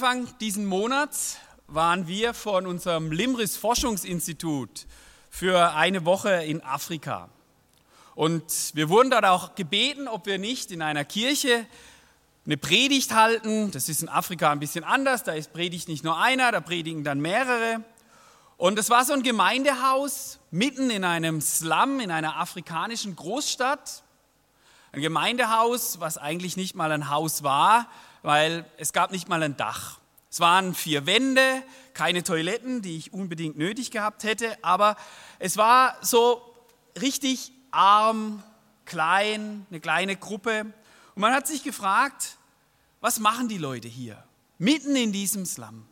Anfang diesen Monats waren wir von unserem Limris Forschungsinstitut für eine Woche in Afrika. Und wir wurden dort auch gebeten, ob wir nicht in einer Kirche eine Predigt halten. Das ist in Afrika ein bisschen anders. Da ist Predigt nicht nur einer, da predigen dann mehrere. Und es war so ein Gemeindehaus mitten in einem Slum in einer afrikanischen Großstadt. Ein Gemeindehaus, was eigentlich nicht mal ein Haus war, weil es gab nicht mal ein Dach. Es waren vier Wände, keine Toiletten, die ich unbedingt nötig gehabt hätte, aber es war so richtig arm, klein, eine kleine Gruppe. Und man hat sich gefragt, was machen die Leute hier, mitten in diesem Slum?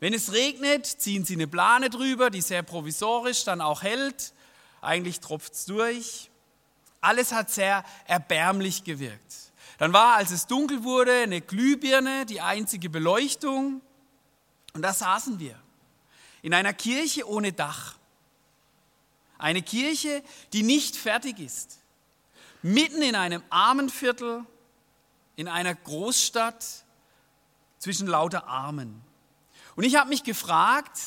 Wenn es regnet, ziehen sie eine Plane drüber, die sehr provisorisch dann auch hält. Eigentlich tropft es durch. Alles hat sehr erbärmlich gewirkt. Dann war, als es dunkel wurde, eine Glühbirne die einzige Beleuchtung. Und da saßen wir in einer Kirche ohne Dach. Eine Kirche, die nicht fertig ist. Mitten in einem Armenviertel, in einer Großstadt zwischen lauter Armen. Und ich habe mich gefragt,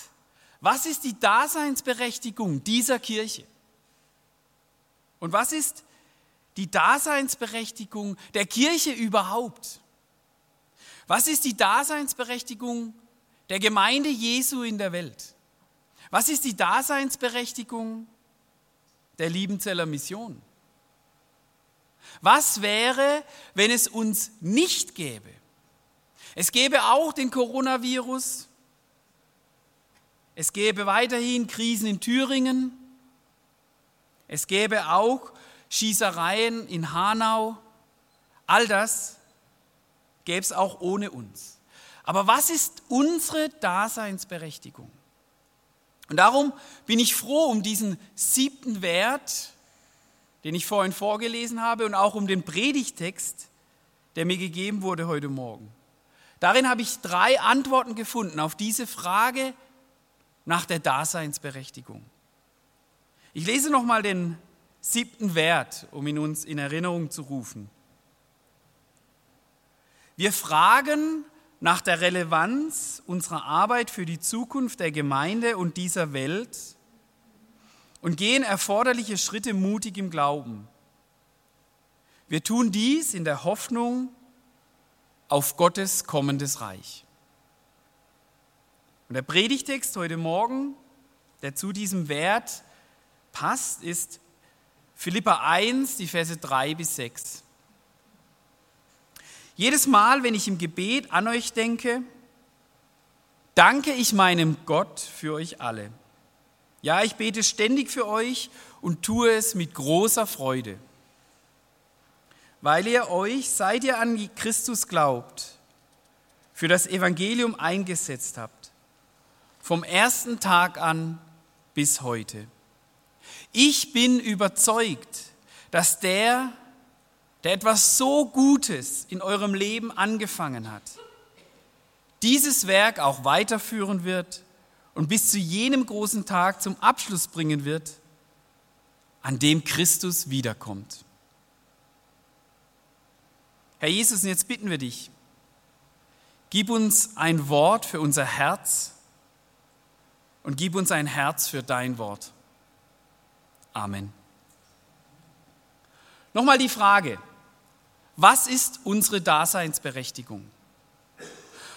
was ist die Daseinsberechtigung dieser Kirche? Und was ist die Daseinsberechtigung der Kirche überhaupt? Was ist die Daseinsberechtigung der Gemeinde Jesu in der Welt? Was ist die Daseinsberechtigung der Liebenzeller Mission? Was wäre, wenn es uns nicht gäbe? Es gäbe auch den Coronavirus. Es gäbe weiterhin Krisen in Thüringen. Es gäbe auch Schießereien in Hanau, all das gäbe es auch ohne uns. Aber was ist unsere Daseinsberechtigung? Und darum bin ich froh um diesen siebten Wert, den ich vorhin vorgelesen habe, und auch um den Predigtext, der mir gegeben wurde heute Morgen. Darin habe ich drei Antworten gefunden auf diese Frage nach der Daseinsberechtigung. Ich lese nochmal den siebten Wert, um ihn uns in Erinnerung zu rufen. Wir fragen nach der Relevanz unserer Arbeit für die Zukunft der Gemeinde und dieser Welt und gehen erforderliche Schritte mutig im Glauben. Wir tun dies in der Hoffnung auf Gottes kommendes Reich. Und der Predigtext heute Morgen, der zu diesem Wert passt, ist Philippa 1, die Verse 3 bis 6. Jedes Mal, wenn ich im Gebet an euch denke, danke ich meinem Gott für euch alle. Ja, ich bete ständig für euch und tue es mit großer Freude, weil ihr euch, seit ihr an Christus glaubt, für das Evangelium eingesetzt habt, vom ersten Tag an bis heute. Ich bin überzeugt, dass der, der etwas so Gutes in eurem Leben angefangen hat, dieses Werk auch weiterführen wird und bis zu jenem großen Tag zum Abschluss bringen wird, an dem Christus wiederkommt. Herr Jesus, und jetzt bitten wir dich, gib uns ein Wort für unser Herz und gib uns ein Herz für dein Wort. Amen. Nochmal die Frage, was ist unsere Daseinsberechtigung?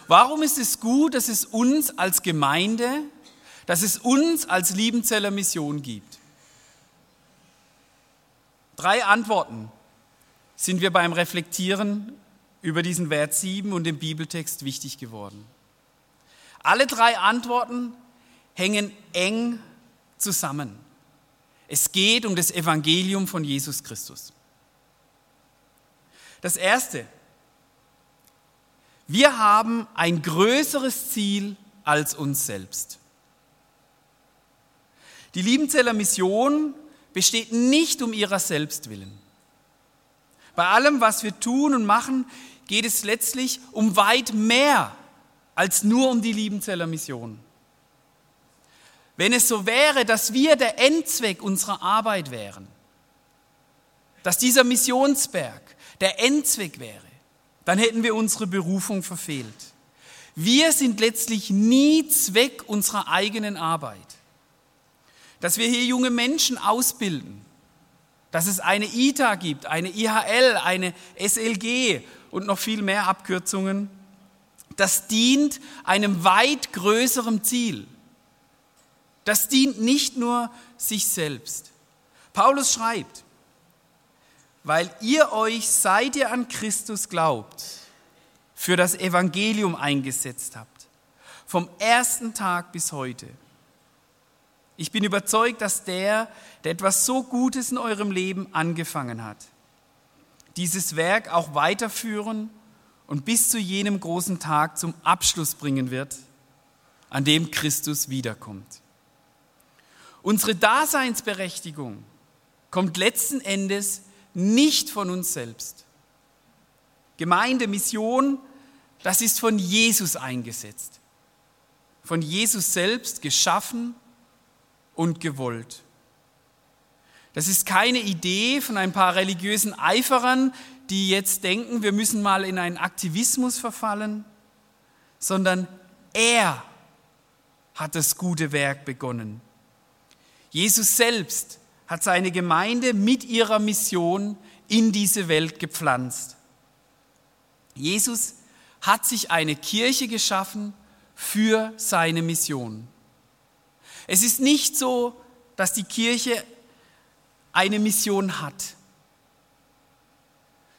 Warum ist es gut, dass es uns als Gemeinde, dass es uns als Liebenzeller Mission gibt? Drei Antworten sind wir beim Reflektieren über diesen Wert 7 und den Bibeltext wichtig geworden. Alle drei Antworten hängen eng zusammen. Es geht um das Evangelium von Jesus Christus. Das Erste, Wir haben ein größeres Ziel als uns selbst. Die Liebenzeller Mission besteht nicht um ihrer selbst willen. Bei allem, was wir tun und machen, geht es letztlich um weit mehr als nur um die Liebenzeller Mission. Wenn es so wäre, dass wir der Endzweck unserer Arbeit wären, dass dieser Missionsberg der Endzweck wäre, dann hätten wir unsere Berufung verfehlt. Wir sind letztlich nie Zweck unserer eigenen Arbeit. Dass wir hier junge Menschen ausbilden, dass es eine ITA gibt, eine IHL, eine SLG und noch viel mehr Abkürzungen, das dient einem weit größeren Ziel. Das dient nicht nur sich selbst. Paulus schreibt, weil ihr euch, seit ihr an Christus glaubt, für das Evangelium eingesetzt habt, vom ersten Tag bis heute. Ich bin überzeugt, dass der, der etwas so Gutes in eurem Leben angefangen hat, dieses Werk auch weiterführen und bis zu jenem großen Tag zum Abschluss bringen wird, an dem Christus wiederkommt. Unsere Daseinsberechtigung kommt letzten Endes nicht von uns selbst. Gemeinde, Mission, das ist von Jesus eingesetzt. Von Jesus selbst geschaffen und gewollt. Das ist keine Idee von ein paar religiösen Eiferern, die jetzt denken, wir müssen mal in einen Aktivismus verfallen, sondern er hat das gute Werk begonnen. Jesus selbst hat seine Gemeinde mit ihrer Mission in diese Welt gepflanzt. Jesus hat sich eine Kirche geschaffen für seine Mission. Es ist nicht so, dass die Kirche eine Mission hat,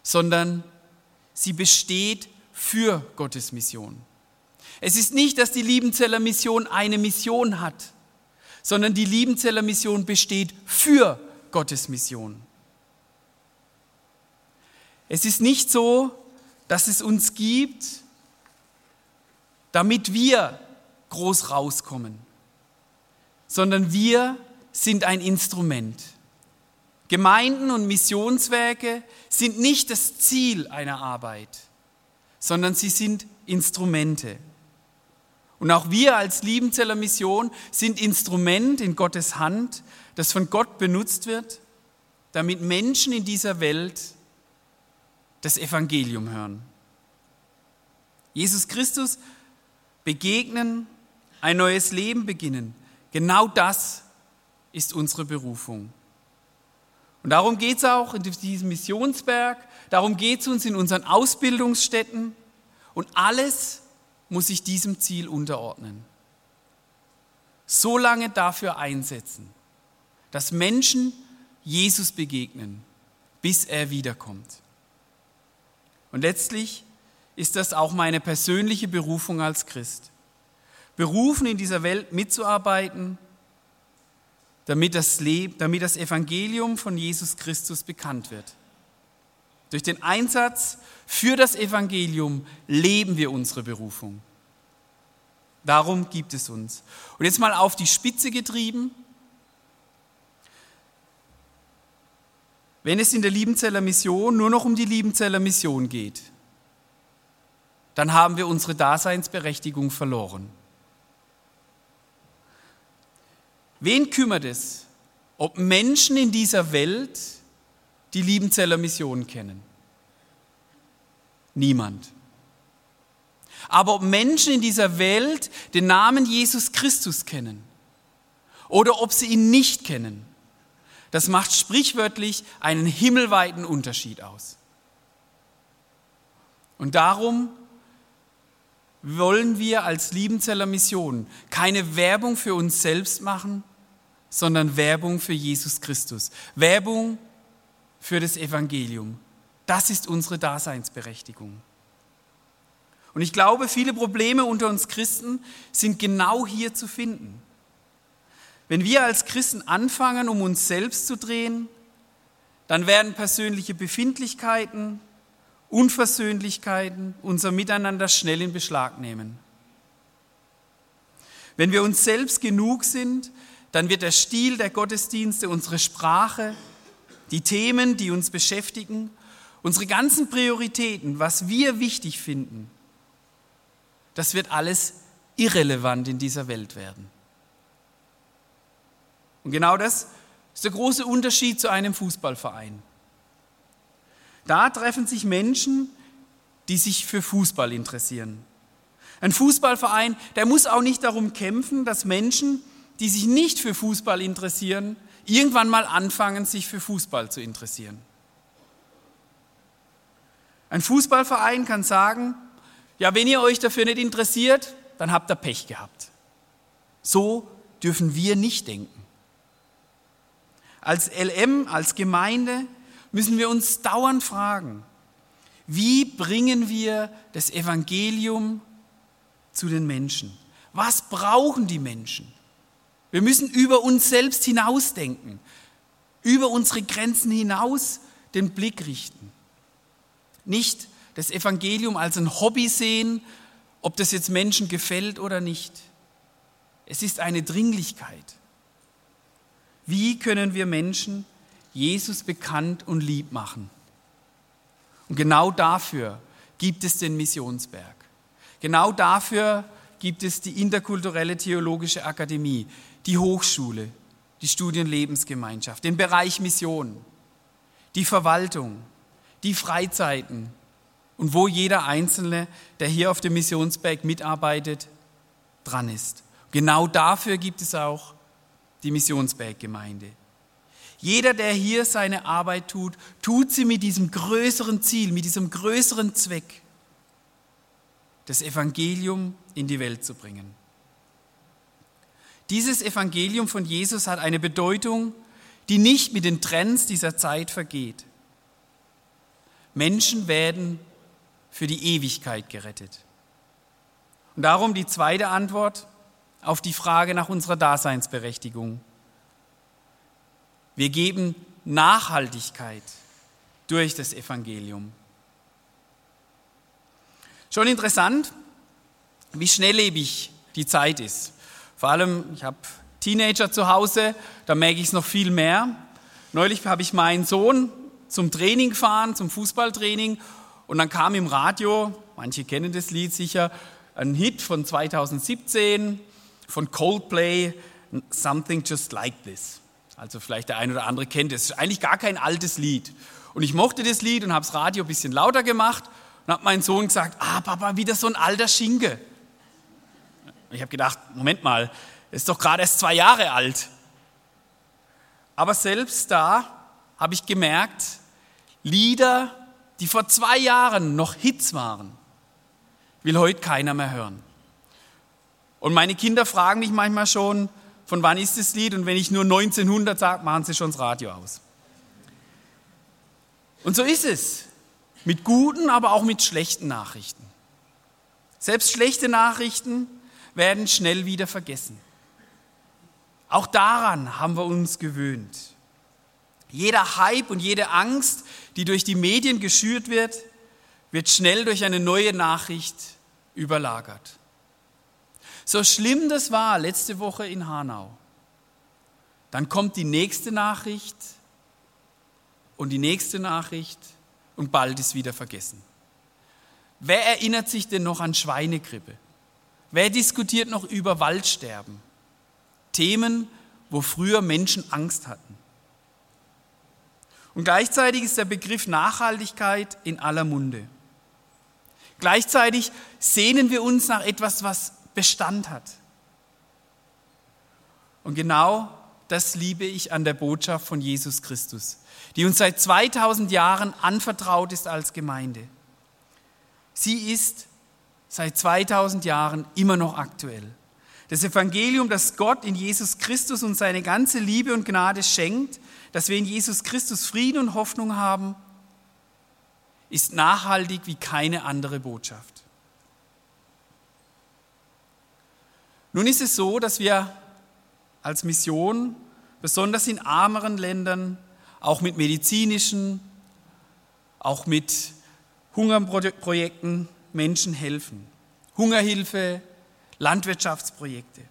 sondern sie besteht für Gottes Mission. Es ist nicht, dass die Liebenzeller Mission eine Mission hat, sondern die Liebenzeller Mission besteht für Gottes Mission. Es ist nicht so, dass es uns gibt, damit wir groß rauskommen, sondern wir sind ein Instrument. Gemeinden und Missionswerke sind nicht das Ziel einer Arbeit, sondern sie sind Instrumente. Und auch wir als Liebenzeller Mission sind Instrument in Gottes Hand, das von Gott benutzt wird, damit Menschen in dieser Welt das Evangelium hören. Jesus Christus begegnen, ein neues Leben beginnen. Genau das ist unsere Berufung. Und darum geht es auch in diesem Missionsberg, darum geht es uns in unseren Ausbildungsstätten und alles muss sich diesem Ziel unterordnen. So lange dafür einsetzen, dass Menschen Jesus begegnen, bis er wiederkommt. Und letztlich ist das auch meine persönliche Berufung als Christ. Berufen in dieser Welt mitzuarbeiten, damit das, Leben, damit das Evangelium von Jesus Christus bekannt wird. Durch den Einsatz für das Evangelium leben wir unsere Berufung. Darum gibt es uns. Und jetzt mal auf die Spitze getrieben. Wenn es in der Liebenzeller Mission nur noch um die Liebenzeller Mission geht, dann haben wir unsere Daseinsberechtigung verloren. Wen kümmert es, ob Menschen in dieser Welt die Liebenzeller Mission kennen? Niemand. Aber ob Menschen in dieser Welt den Namen Jesus Christus kennen oder ob sie ihn nicht kennen, das macht sprichwörtlich einen himmelweiten Unterschied aus. Und darum wollen wir als Liebenzeller Mission keine Werbung für uns selbst machen, sondern Werbung für Jesus Christus. Werbung für das Evangelium. Das ist unsere Daseinsberechtigung. Und ich glaube, viele Probleme unter uns Christen sind genau hier zu finden. Wenn wir als Christen anfangen, um uns selbst zu drehen, dann werden persönliche Befindlichkeiten Unversöhnlichkeiten, unser Miteinander schnell in Beschlag nehmen. Wenn wir uns selbst genug sind, dann wird der Stil der Gottesdienste, unsere Sprache, die Themen, die uns beschäftigen, unsere ganzen Prioritäten, was wir wichtig finden, das wird alles irrelevant in dieser Welt werden. Und genau das ist der große Unterschied zu einem Fußballverein. Da treffen sich Menschen, die sich für Fußball interessieren. Ein Fußballverein, der muss auch nicht darum kämpfen, dass Menschen, die sich nicht für Fußball interessieren, irgendwann mal anfangen, sich für Fußball zu interessieren. Ein Fußballverein kann sagen, ja, wenn ihr euch dafür nicht interessiert, dann habt ihr Pech gehabt. So dürfen wir nicht denken. Als LM, als Gemeinde müssen wir uns dauernd fragen, wie bringen wir das Evangelium zu den Menschen? Was brauchen die Menschen? Wir müssen über uns selbst hinausdenken, über unsere Grenzen hinaus den Blick richten. Nicht das Evangelium als ein Hobby sehen, ob das jetzt Menschen gefällt oder nicht. Es ist eine Dringlichkeit. Wie können wir Menschen Jesus bekannt und lieb machen? Und genau dafür gibt es den Missionsberg. Genau dafür gibt es die interkulturelle theologische Akademie, die Hochschule, die Studienlebensgemeinschaft, den Bereich Mission, die Verwaltung, die Freizeiten und wo jeder Einzelne, der hier auf dem Missionsberg mitarbeitet, dran ist. Genau dafür gibt es auch die Missionsberggemeinde. Jeder, der hier seine Arbeit tut, tut sie mit diesem größeren Ziel, mit diesem größeren Zweck, das Evangelium in die Welt zu bringen. Dieses Evangelium von Jesus hat eine Bedeutung, die nicht mit den Trends dieser Zeit vergeht. Menschen werden für die Ewigkeit gerettet. Und darum die zweite Antwort auf die Frage nach unserer Daseinsberechtigung. Wir geben Nachhaltigkeit durch das Evangelium. Schon interessant, wie schnelllebig die Zeit ist. Vor allem, ich habe Teenager zu Hause, da merke ich es noch viel mehr. Neulich habe ich meinen Sohn zum Training gefahren, zum Fußballtraining, und dann kam im Radio, manche kennen das Lied sicher, ein Hit von 2017 von Coldplay, Something Just Like This. Also vielleicht der eine oder andere kennt es. Eigentlich gar kein altes Lied. Und ich mochte das Lied und habe das Radio ein bisschen lauter gemacht und habe meinen Sohn gesagt, ah Papa, wieder so ein alter Schinke. Ich habe gedacht, Moment mal, ist doch gerade erst zwei Jahre alt. Aber selbst da habe ich gemerkt, Lieder, die vor zwei Jahren noch Hits waren, will heute keiner mehr hören. Und meine Kinder fragen mich manchmal schon, von wann ist das Lied? Und wenn ich nur 1900 sage, machen sie schon das Radio aus. Und so ist es. Mit guten, aber auch mit schlechten Nachrichten. Selbst schlechte Nachrichten werden schnell wieder vergessen. Auch daran haben wir uns gewöhnt. Jeder Hype und jede Angst, die durch die Medien geschürt wird, wird schnell durch eine neue Nachricht überlagert. So schlimm das war letzte Woche in Hanau, dann kommt die nächste Nachricht und die nächste Nachricht und bald ist wieder vergessen. Wer erinnert sich denn noch an Schweinegrippe? Wer diskutiert noch über Waldsterben? Themen, wo früher Menschen Angst hatten. Und gleichzeitig ist der Begriff Nachhaltigkeit in aller Munde. Gleichzeitig sehnen wir uns nach etwas, was Bestand hat. Und genau das liebe ich an der Botschaft von Jesus Christus, die uns seit 2000 Jahren anvertraut ist als Gemeinde. Sie ist seit 2000 Jahren immer noch aktuell. Das Evangelium, das Gott in Jesus Christus und seine ganze Liebe und Gnade schenkt, dass wir in Jesus Christus Frieden und Hoffnung haben, ist nachhaltig wie keine andere Botschaft. Nun ist es so, dass wir als Mission, besonders in ärmeren Ländern, auch mit medizinischen, auch mit Hungerprojekten Menschen helfen. Hungerhilfe, Landwirtschaftsprojekte.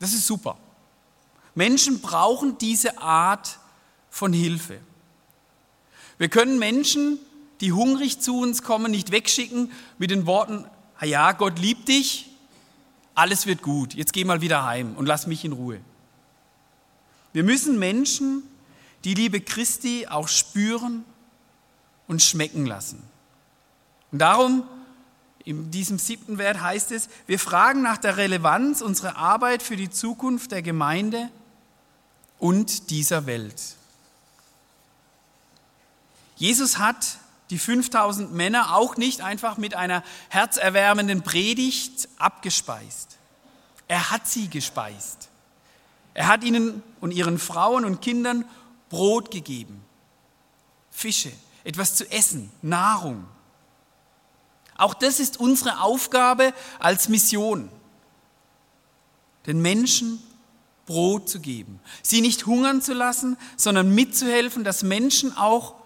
Das ist super. Menschen brauchen diese Art von Hilfe. Wir können Menschen, die hungrig zu uns kommen, nicht wegschicken mit den Worten, ja, Gott liebt dich, alles wird gut, jetzt geh mal wieder heim und lass mich in Ruhe. Wir müssen Menschen die Liebe Christi auch spüren und schmecken lassen. Und darum, in diesem siebten Wert heißt es, wir fragen nach der Relevanz unserer Arbeit für die Zukunft der Gemeinde und dieser Welt. Jesus hat die 5000 Männer auch nicht einfach mit einer herzerwärmenden Predigt abgespeist. Er hat sie gespeist. Er hat ihnen und ihren Frauen und Kindern Brot gegeben, Fische, etwas zu essen, Nahrung. Auch das ist unsere Aufgabe als Mission, den Menschen Brot zu geben, sie nicht hungern zu lassen, sondern mitzuhelfen, dass Menschen auch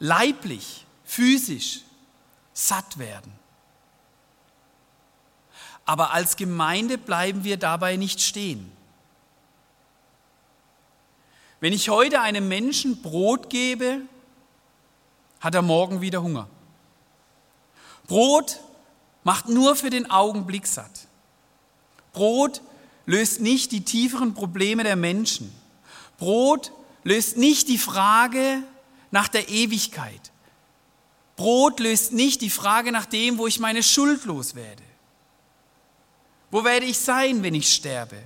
leiblich, physisch satt werden. Aber als Gemeinde bleiben wir dabei nicht stehen. Wenn ich heute einem Menschen Brot gebe, hat er morgen wieder Hunger. Brot macht nur für den Augenblick satt. Brot löst nicht die tieferen Probleme der Menschen. Brot löst nicht die Frage nach der Ewigkeit. Brot löst nicht die Frage nach dem, wo ich meine Schuld loswerde. Wo werde ich sein, wenn ich sterbe?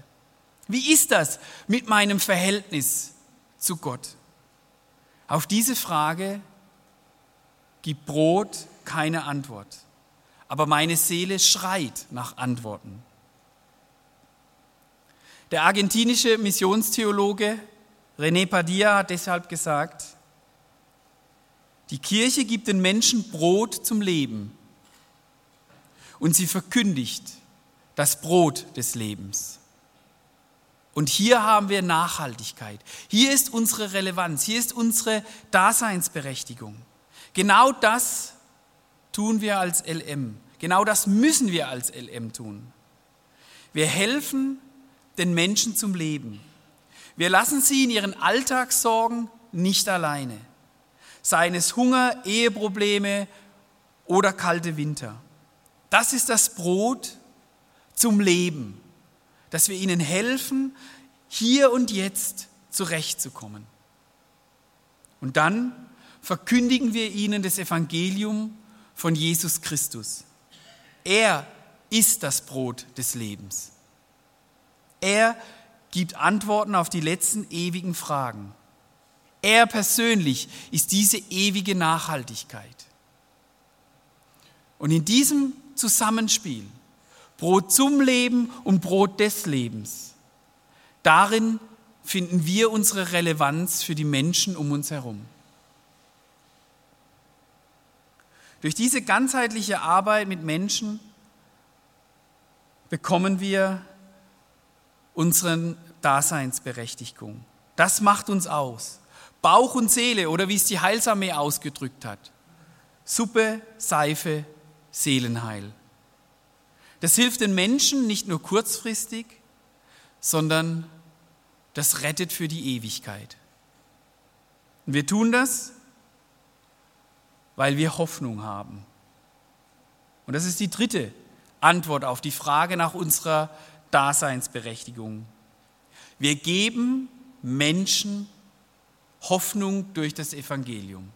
Wie ist das mit meinem Verhältnis zu Gott? Auf diese Frage gibt Brot keine Antwort. Aber meine Seele schreit nach Antworten. Der argentinische Missionstheologe René Padilla hat deshalb gesagt, die Kirche gibt den Menschen Brot zum Leben und sie verkündigt das Brot des Lebens. Und hier haben wir Nachhaltigkeit. Hier ist unsere Relevanz. Hier ist unsere Daseinsberechtigung. Genau das tun wir als LM. Genau das müssen wir als LM tun. Wir helfen den Menschen zum Leben. Wir lassen sie in ihren Alltagssorgen nicht alleine. Seien es Hunger, Eheprobleme oder kalte Winter. Das ist das Brot zum Leben dass wir ihnen helfen, hier und jetzt zurechtzukommen. Und dann verkündigen wir ihnen das Evangelium von Jesus Christus. Er ist das Brot des Lebens. Er gibt Antworten auf die letzten ewigen Fragen. Er persönlich ist diese ewige Nachhaltigkeit. Und in diesem Zusammenspiel Brot zum Leben und Brot des Lebens. Darin finden wir unsere Relevanz für die Menschen um uns herum. Durch diese ganzheitliche Arbeit mit Menschen bekommen wir unsere Daseinsberechtigung. Das macht uns aus. Bauch und Seele oder wie es die Heilsarmee ausgedrückt hat. Suppe, Seife, Seelenheil. Das hilft den Menschen nicht nur kurzfristig, sondern das rettet für die Ewigkeit. Und wir tun das, weil wir Hoffnung haben. Und das ist die dritte Antwort auf die Frage nach unserer Daseinsberechtigung. Wir geben Menschen Hoffnung durch das Evangelium.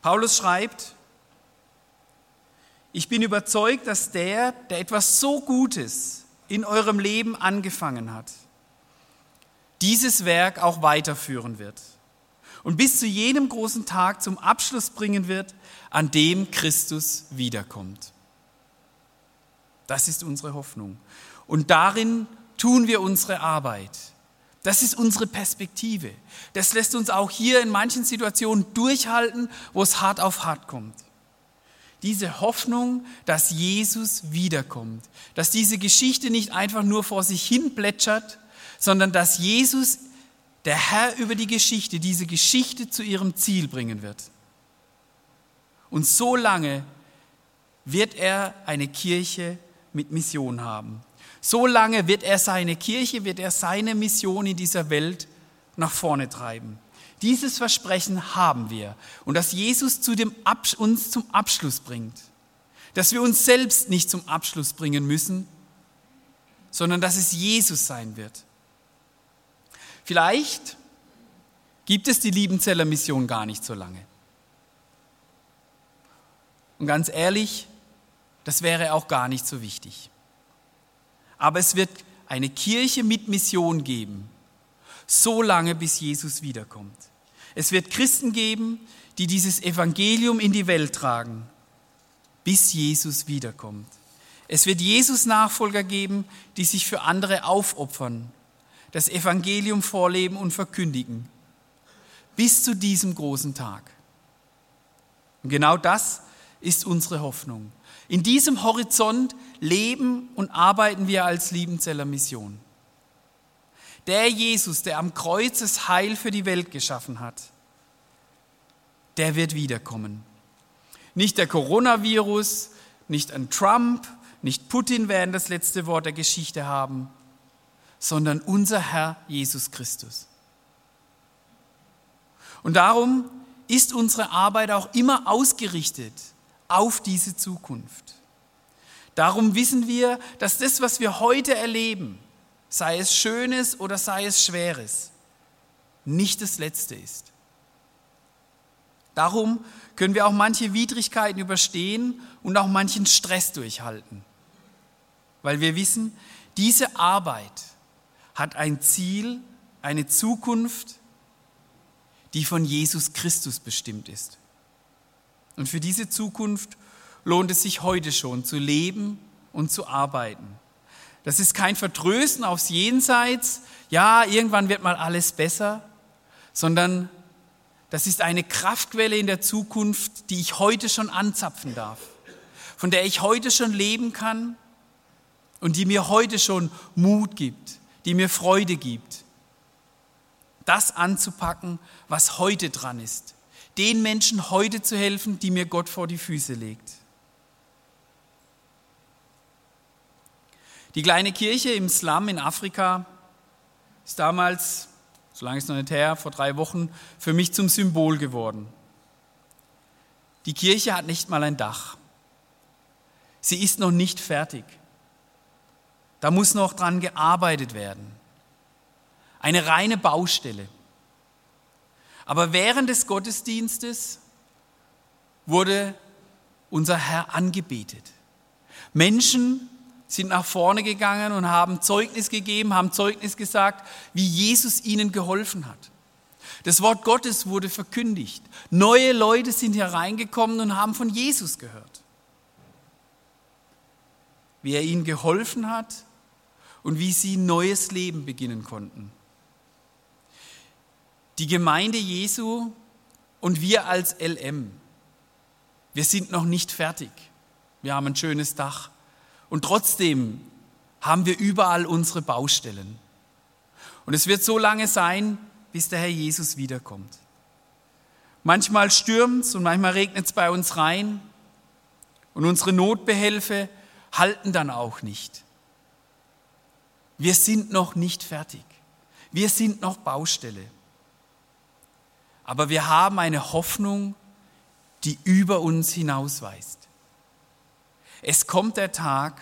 Paulus schreibt, ich bin überzeugt, dass der, der etwas so Gutes in eurem Leben angefangen hat, dieses Werk auch weiterführen wird und bis zu jenem großen Tag zum Abschluss bringen wird, an dem Christus wiederkommt. Das ist unsere Hoffnung. Und darin tun wir unsere Arbeit. Das ist unsere Perspektive. Das lässt uns auch hier in manchen Situationen durchhalten, wo es hart auf hart kommt diese Hoffnung, dass Jesus wiederkommt, dass diese Geschichte nicht einfach nur vor sich hin plätschert, sondern dass Jesus der Herr über die Geschichte, diese Geschichte zu ihrem Ziel bringen wird. Und so lange wird er eine Kirche mit Mission haben. So lange wird er seine Kirche, wird er seine Mission in dieser Welt nach vorne treiben. Dieses Versprechen haben wir und dass Jesus zu dem uns zum Abschluss bringt. Dass wir uns selbst nicht zum Abschluss bringen müssen, sondern dass es Jesus sein wird. Vielleicht gibt es die Liebenzeller Mission gar nicht so lange. Und ganz ehrlich, das wäre auch gar nicht so wichtig. Aber es wird eine Kirche mit Mission geben, so lange bis Jesus wiederkommt. Es wird Christen geben, die dieses Evangelium in die Welt tragen, bis Jesus wiederkommt. Es wird Jesus Nachfolger geben, die sich für andere aufopfern, das Evangelium vorleben und verkündigen, bis zu diesem großen Tag. Und genau das ist unsere Hoffnung. In diesem Horizont leben und arbeiten wir als Liebenzeller Mission. Der Jesus, der am Kreuz das Heil für die Welt geschaffen hat, der wird wiederkommen. Nicht der Coronavirus, nicht ein Trump, nicht Putin werden das letzte Wort der Geschichte haben, sondern unser Herr Jesus Christus. Und darum ist unsere Arbeit auch immer ausgerichtet auf diese Zukunft. Darum wissen wir, dass das, was wir heute erleben, sei es Schönes oder sei es Schweres, nicht das Letzte ist. Darum können wir auch manche Widrigkeiten überstehen und auch manchen Stress durchhalten, weil wir wissen, diese Arbeit hat ein Ziel, eine Zukunft, die von Jesus Christus bestimmt ist. Und für diese Zukunft lohnt es sich heute schon zu leben und zu arbeiten. Das ist kein Vertrösten aufs Jenseits, ja, irgendwann wird mal alles besser, sondern das ist eine Kraftquelle in der Zukunft, die ich heute schon anzapfen darf, von der ich heute schon leben kann und die mir heute schon Mut gibt, die mir Freude gibt. Das anzupacken, was heute dran ist. Den Menschen heute zu helfen, die mir Gott vor die Füße legt. Die kleine Kirche im Slum in Afrika ist damals, so lange ist noch nicht her, vor drei Wochen, für mich zum Symbol geworden. Die Kirche hat nicht mal ein Dach. Sie ist noch nicht fertig. Da muss noch dran gearbeitet werden. Eine reine Baustelle. Aber während des Gottesdienstes wurde unser Herr angebetet. Menschen sind nach vorne gegangen und haben Zeugnis gegeben, haben Zeugnis gesagt, wie Jesus ihnen geholfen hat. Das Wort Gottes wurde verkündigt. Neue Leute sind hereingekommen und haben von Jesus gehört. Wie er ihnen geholfen hat und wie sie neues Leben beginnen konnten. Die Gemeinde Jesu und wir als LM, wir sind noch nicht fertig. Wir haben ein schönes Dach. Und trotzdem haben wir überall unsere Baustellen. Und es wird so lange sein, bis der Herr Jesus wiederkommt. Manchmal stürmt es und manchmal regnet es bei uns rein. Und unsere Notbehelfe halten dann auch nicht. Wir sind noch nicht fertig. Wir sind noch Baustelle. Aber wir haben eine Hoffnung, die über uns hinausweist. Es kommt der Tag,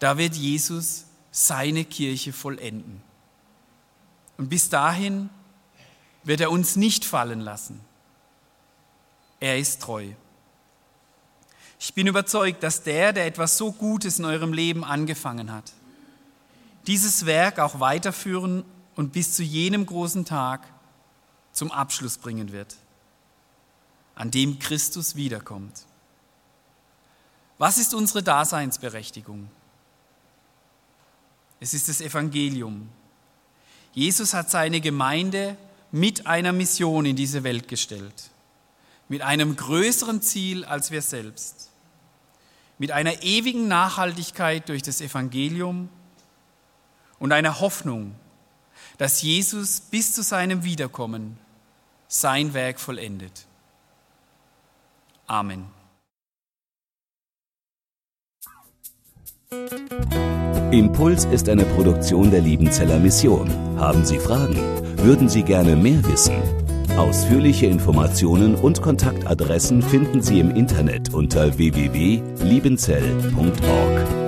da wird Jesus seine Kirche vollenden. Und bis dahin wird er uns nicht fallen lassen. Er ist treu. Ich bin überzeugt, dass der, der etwas so Gutes in eurem Leben angefangen hat, dieses Werk auch weiterführen und bis zu jenem großen Tag zum Abschluss bringen wird, an dem Christus wiederkommt. Was ist unsere Daseinsberechtigung? Es ist das Evangelium. Jesus hat seine Gemeinde mit einer Mission in diese Welt gestellt. Mit einem größeren Ziel als wir selbst. Mit einer ewigen Nachhaltigkeit durch das Evangelium und einer Hoffnung, dass Jesus bis zu seinem Wiederkommen sein Werk vollendet. Amen. Impuls ist eine Produktion der Liebenzeller Mission. Haben Sie Fragen? Würden Sie gerne mehr wissen? Ausführliche Informationen und Kontaktadressen finden Sie im Internet unter www.liebenzell.org.